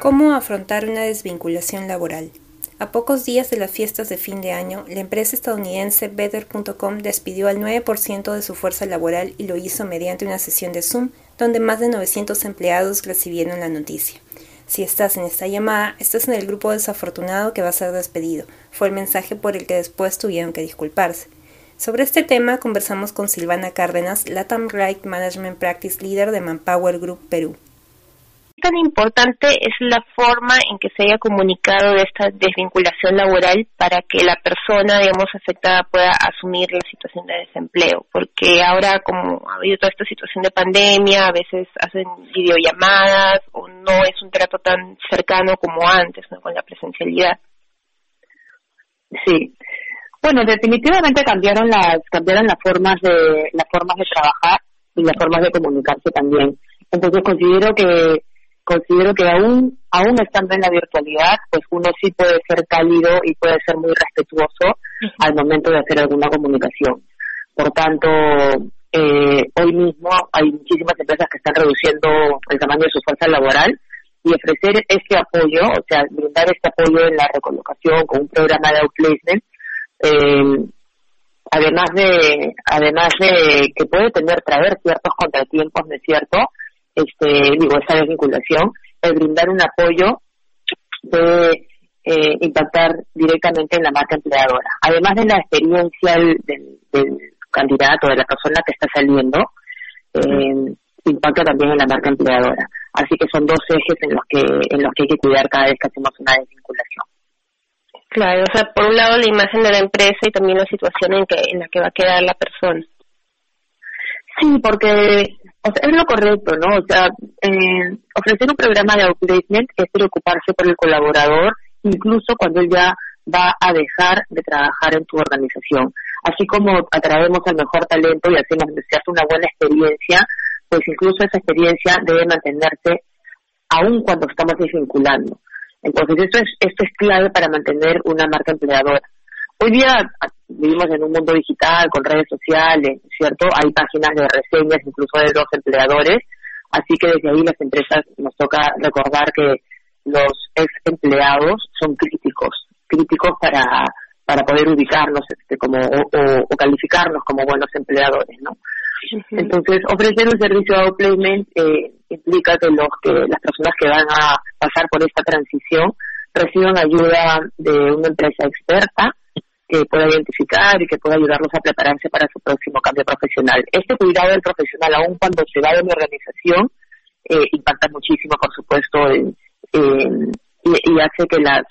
¿Cómo afrontar una desvinculación laboral? A pocos días de las fiestas de fin de año, la empresa estadounidense Better.com despidió al 9% de su fuerza laboral y lo hizo mediante una sesión de Zoom donde más de 900 empleados recibieron la noticia. Si estás en esta llamada, estás en el grupo desafortunado que va a ser despedido. Fue el mensaje por el que después tuvieron que disculparse. Sobre este tema conversamos con Silvana Cárdenas, Latam Right Management Practice Leader de Manpower Group Perú tan importante es la forma en que se haya comunicado de esta desvinculación laboral para que la persona, digamos, afectada pueda asumir la situación de desempleo? Porque ahora, como ha habido toda esta situación de pandemia, a veces hacen videollamadas o no es un trato tan cercano como antes. Con la presencialidad. Sí. Bueno, definitivamente cambiaron las cambiaron las formas de las formas de trabajar y las formas de comunicarse también. Entonces considero que considero que aún, aún estando en la virtualidad, pues uno sí puede ser cálido y puede ser muy respetuoso al momento de hacer alguna comunicación. Por tanto, eh, hoy mismo hay muchísimas empresas que están reduciendo el tamaño de su fuerza laboral y ofrecer este apoyo, o sea, brindar este apoyo en la recolocación con un programa de outplacement, eh, además de además de que puede tener traer ciertos contratiempos, ¿no es cierto? Este, digo, esa desvinculación, el brindar un apoyo de eh, impactar directamente en la marca empleadora. Además de la experiencia del, candidato, de la persona que está saliendo, eh, impacta también en la marca empleadora. Así que son dos ejes en los que en los que hay que cuidar cada vez que hacemos una desvinculación. Claro, o sea, por un lado la imagen de la empresa y también la situación en que en la que va a quedar la persona. Sí, porque es lo correcto, ¿no? O sea, eh, ofrecer un programa de outplacement es preocuparse por el colaborador, incluso cuando él ya va a dejar de trabajar en tu organización. Así como atraemos al mejor talento y hacemos se una buena experiencia, pues incluso esa experiencia debe mantenerse aún cuando estamos desvinculando. Entonces, esto es, esto es clave para mantener una marca empleadora. Hoy día vivimos en un mundo digital con redes sociales, ¿cierto? Hay páginas de reseñas incluso de los empleadores, así que desde ahí las empresas nos toca recordar que los ex empleados son críticos, críticos para para poder ubicarnos este, como o, calificarnos como buenos empleadores, ¿no? Entonces, ofrecer un servicio de outplacement eh, implica que los que las personas que van a pasar por esta transición reciban ayuda de una empresa experta que pueda identificar y que pueda ayudarlos a prepararse para su próximo cambio profesional. Este cuidado del profesional, aun cuando se va de mi organización, eh, impacta muchísimo, por supuesto, y, hace que las,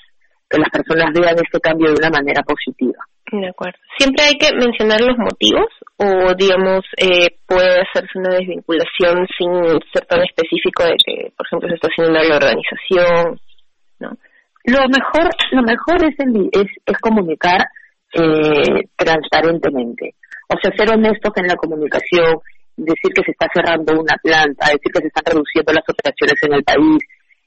que las personas vean este cambio de una manera positiva. De acuerdo. ¿Siempre hay que mencionar los motivos o, digamos, eh, puede hacerse una desvinculación sin ser tan específico de que, por ejemplo, se está haciendo una reorganización? ¿no? Lo mejor, lo mejor es, es, es comunicar eh, transparentemente. O sea, ser honestos en la comunicación, decir que se está cerrando una planta, decir que se están reduciendo las operaciones en el país,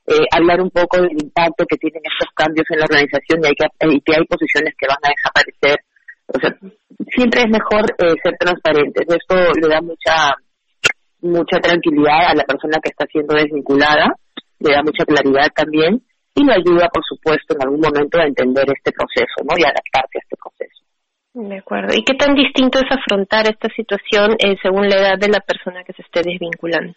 eh, hablar un poco del impacto que tienen estos cambios en la organización y, que hay posiciones que van a desaparecer. O sea, siempre es mejor eh, ser transparentes. Esto le da mucha mucha tranquilidad a la persona que está siendo desvinculada, le da mucha claridad también y le ayuda, por supuesto, en algún momento a entender este proceso ¿no? y adaptarse a este proceso. De acuerdo. ¿Y qué tan distinto es afrontar esta situación eh, según la edad de la persona que se esté desvinculando?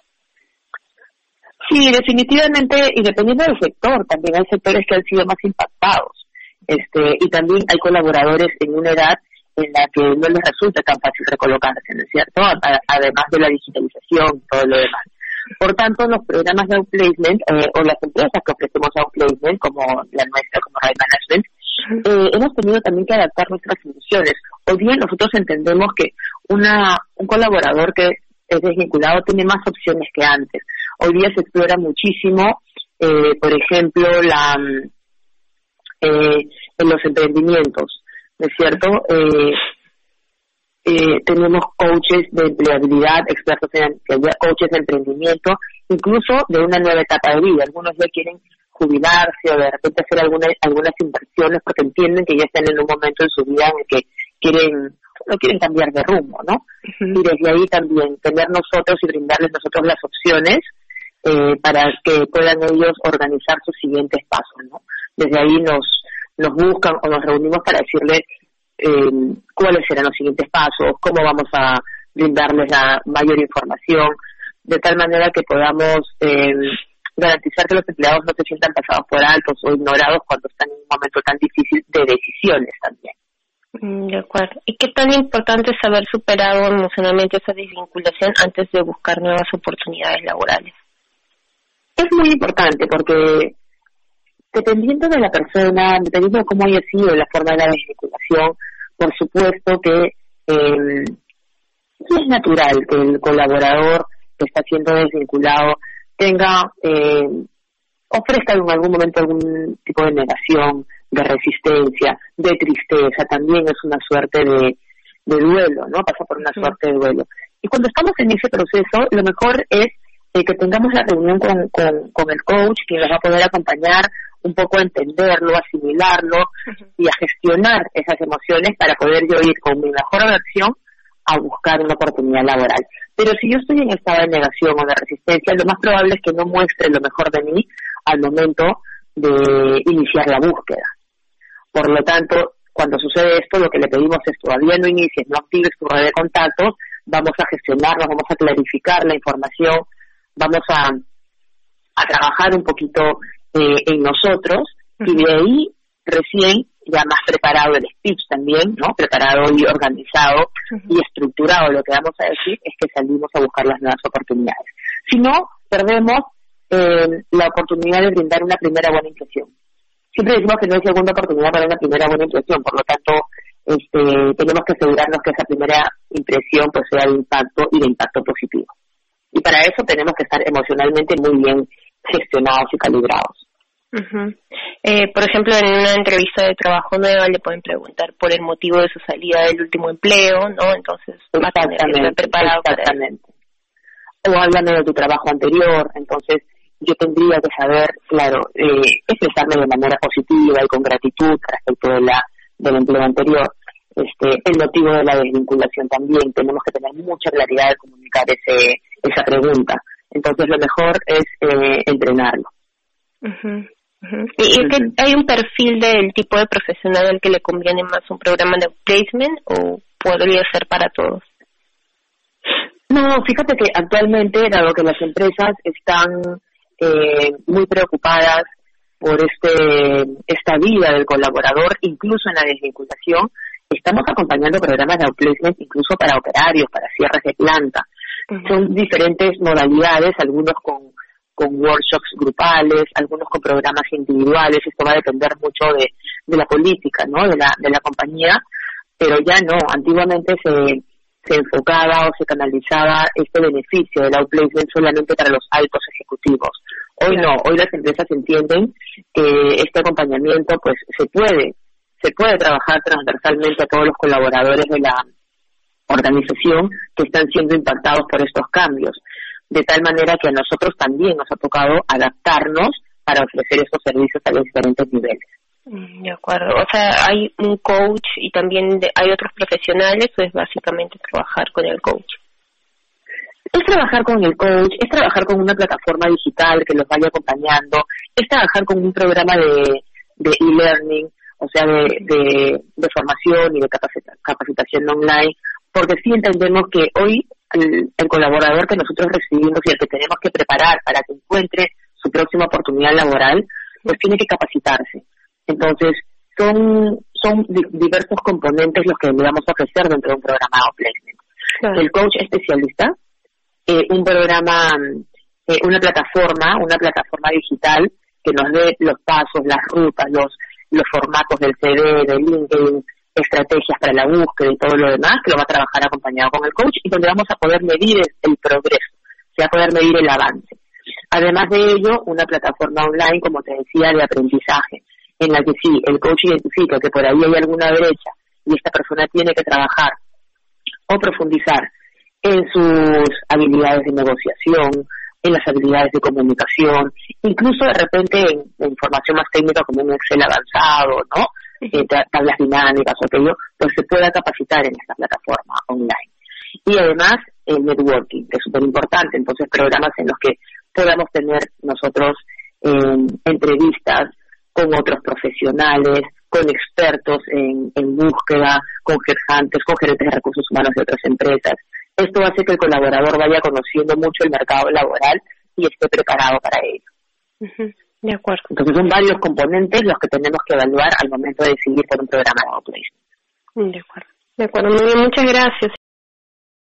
Sí, definitivamente, y dependiendo del sector, también hay sectores que han sido más impactados. Este, y también hay colaboradores en una edad en la que no les resulta tan fácil recolocarse, ¿no es cierto? Además de la digitalización y todo lo demás. Por tanto, los programas de outplacement eh, o las empresas que ofrecemos outplacement, como la nuestra, como Right Management, eh, hemos tenido también que adaptar nuestras soluciones. Hoy día nosotros entendemos que una, un colaborador que es desvinculado tiene más opciones que antes. Hoy día se explora muchísimo, eh, por ejemplo, la eh, en los emprendimientos, ¿no es cierto? Eh, tenemos coaches de empleabilidad, expertos en coaches de emprendimiento, incluso de una nueva etapa de vida. Algunos ya quieren jubilarse o de repente hacer alguna, algunas inversiones porque entienden que ya están en un momento en su vida en el que quieren no quieren cambiar de rumbo, ¿no? Y desde ahí también tener nosotros y brindarles nosotros las opciones eh, para que puedan ellos organizar sus siguientes pasos. ¿no? Desde ahí nos, nos buscan o nos reunimos para decirles eh, cuáles serán los siguientes pasos, cómo vamos a brindarles la mayor información, de tal manera que podamos eh, garantizar que los empleados no se sientan pasados por altos o ignorados cuando están en un momento tan difícil de decisiones también. Mm, de acuerdo. ¿Y qué tan importante es haber superado emocionalmente esa desvinculación antes de buscar nuevas oportunidades laborales? Es muy importante porque dependiendo de la persona, dependiendo de cómo haya sido la forma de la desvinculación, por supuesto que eh, es natural que el colaborador que está siendo desvinculado tenga, eh, ofrezca en algún momento algún tipo de negación, de resistencia, de tristeza, también es una suerte de, de duelo, ¿no? Pasa por una suerte de duelo. Y cuando estamos en ese proceso, lo mejor es eh, que tengamos la reunión con, con, con, el coach, que nos va a poder acompañar un poco a entenderlo, asimilarlo y a gestionar esas emociones para poder yo ir con mi mejor versión a buscar una oportunidad laboral. Pero si yo estoy en estado de negación o de resistencia, lo más probable es que no muestre lo mejor de mí al momento de iniciar la búsqueda. Por lo tanto, cuando sucede esto, lo que le pedimos es todavía no inicies, no actives tu red de contactos, vamos a gestionarnos, vamos a clarificar la información, vamos a, a trabajar un poquito eh, en nosotros y de ahí recién ya más preparado el speech también, ¿no? Preparado y organizado y estructurado. Lo que vamos a decir es que salimos a buscar las nuevas oportunidades. Si no, perdemos eh, la oportunidad de brindar una primera buena impresión. Siempre decimos que no hay segunda oportunidad para una primera buena impresión, por lo tanto, este, tenemos que asegurarnos que esa primera impresión pues sea de impacto y de impacto positivo. Y para eso tenemos que estar emocionalmente muy bien gestionados y calibrados eh, por ejemplo, en una entrevista de trabajo nueva le pueden preguntar por el motivo de su salida del último empleo, ¿no? Entonces, preparado exactamente. O háblame de tu trabajo anterior, entonces yo tendría que saber, claro, eh, expresarme de manera positiva y con gratitud respecto de la, del empleo anterior. Este, el motivo de la desvinculación también, tenemos que tener mucha claridad de comunicar ese, esa pregunta. Entonces lo mejor es eh, entrenarlo. ¿Y que hay un perfil del tipo de profesional al que le conviene más un programa de placement o podría ser para todos? No, fíjate que actualmente, dado que las empresas están eh, muy preocupadas por este esta vida del colaborador, incluso en la desvinculación, estamos acompañando programas de outplacement incluso para operarios, para cierres de planta. Son diferentes modalidades, algunos con con workshops grupales, algunos con programas individuales, esto va a depender mucho de, la política, ¿no? De la, de la compañía, pero ya no, antiguamente se, se enfocaba o se canalizaba este beneficio del outplacement solamente para los altos ejecutivos. Hoy no, hoy las empresas entienden que este acompañamiento pues se puede, se puede trabajar transversalmente a todos los colaboradores de la organización que están siendo impactados por estos cambios de tal manera que a nosotros también nos ha tocado adaptarnos para ofrecer esos servicios a los diferentes niveles. Mm, de acuerdo. O sea, hay un coach y también hay otros profesionales o es básicamente trabajar con el coach. Es trabajar con el coach, es trabajar con una plataforma digital que los vaya acompañando, es trabajar con un programa de e-learning, o sea, de, de, de, formación y de capacitación online, porque sí entendemos que hoy el, colaborador que nosotros recibimos y el que tenemos que preparar para que encuentre su próxima oportunidad laboral, pues tiene que capacitarse. Entonces, son, son diversos componentes los que le vamos a ofrecer dentro de un programa de placement. El coach especialista, eh, un programa, eh, una plataforma, una plataforma digital que nos dé los pasos, las rutas, los, los formatos del CD, del LinkedIn, estrategias para la búsqueda y todo lo demás, que lo va a trabajar acompañado con el coach y donde vamos a poder medir el progreso, se va a poder medir el avance. Además de ello, una plataforma online, como te decía, de aprendizaje, en la que sí, el coach identifica que por ahí hay alguna brecha y esta persona tiene que trabajar o profundizar en sus habilidades de negociación, en las habilidades de comunicación, incluso de repente en, en información más técnica como un Excel avanzado, ¿no? Eh, tablas dinámicas o aquello, pues se pueda capacitar en esta plataforma online. Y además el networking, que es súper importante, entonces programas en los que podamos tener nosotros entrevistas con otros profesionales, con expertos en, búsqueda, con gestantes, con gerentes de recursos humanos de otras empresas. Esto hace que el colaborador vaya conociendo mucho el mercado laboral y esté preparado para ello. De acuerdo. Entonces son varios componentes los que tenemos que evaluar al momento de decidir por un programa de outplacement. De acuerdo. De acuerdo. Muy bien, muchas gracias.